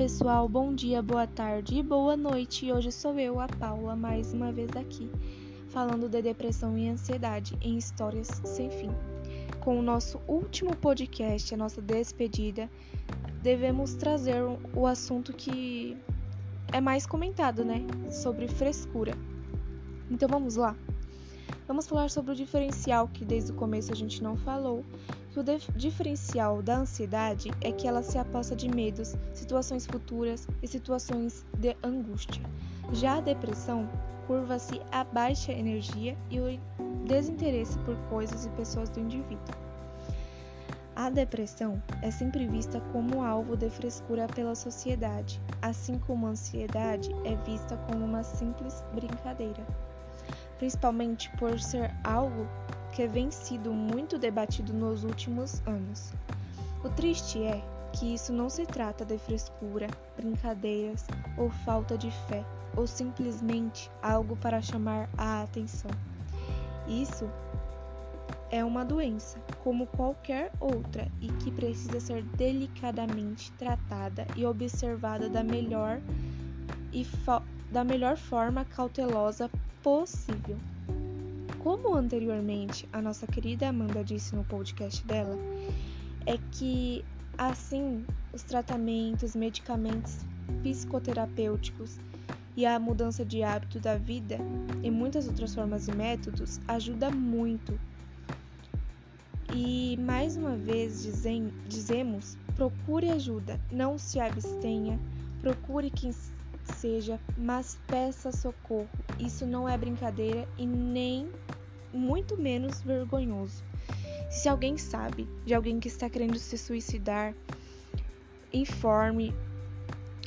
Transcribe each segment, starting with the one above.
pessoal, bom dia, boa tarde e boa noite. Hoje sou eu, a Paula, mais uma vez aqui, falando de depressão e ansiedade em histórias sem fim. Com o nosso último podcast, a nossa despedida, devemos trazer o assunto que é mais comentado, né? Sobre frescura. Então vamos lá. Vamos falar sobre o diferencial que desde o começo a gente não falou, que o diferencial da ansiedade é que ela se aposta de medos, situações futuras e situações de angústia. Já a depressão curva-se a baixa energia e o desinteresse por coisas e pessoas do indivíduo. A depressão é sempre vista como alvo de frescura pela sociedade, assim como a ansiedade é vista como uma simples brincadeira, principalmente por ser algo que vem sido muito debatido nos últimos anos. O triste é que isso não se trata de frescura, brincadeiras ou falta de fé, ou simplesmente algo para chamar a atenção. Isso é uma doença, como qualquer outra, e que precisa ser delicadamente tratada e observada da melhor e da melhor forma cautelosa possível. Como anteriormente a nossa querida Amanda disse no podcast dela, é que assim os tratamentos, medicamentos psicoterapêuticos e a mudança de hábito da vida e muitas outras formas e métodos ajuda muito. E mais uma vez dizem, dizemos: procure ajuda, não se abstenha, procure quem seja, mas peça socorro. Isso não é brincadeira e nem muito menos vergonhoso. Se alguém sabe de alguém que está querendo se suicidar, informe,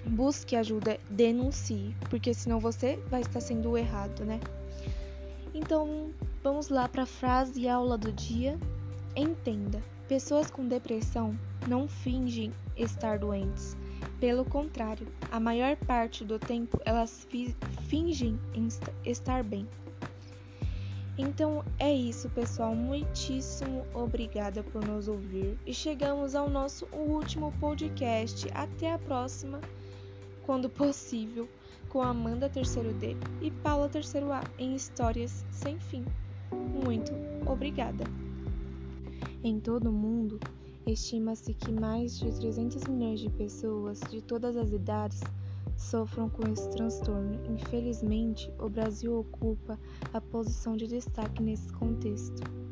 busque ajuda, denuncie, porque senão você vai estar sendo errado, né? Então, vamos lá para a frase e aula do dia. Entenda: pessoas com depressão não fingem estar doentes. Pelo contrário, a maior parte do tempo elas fingem estar bem. Então é isso, pessoal. Muitíssimo obrigada por nos ouvir e chegamos ao nosso último podcast. Até a próxima, quando possível, com Amanda Terceiro D e Paula Terceiro A em Histórias Sem Fim. Muito obrigada. Em todo mundo, estima-se que mais de 300 milhões de pessoas de todas as idades sofram com esse transtorno. Infelizmente, o Brasil ocupa a posição de destaque nesse contexto.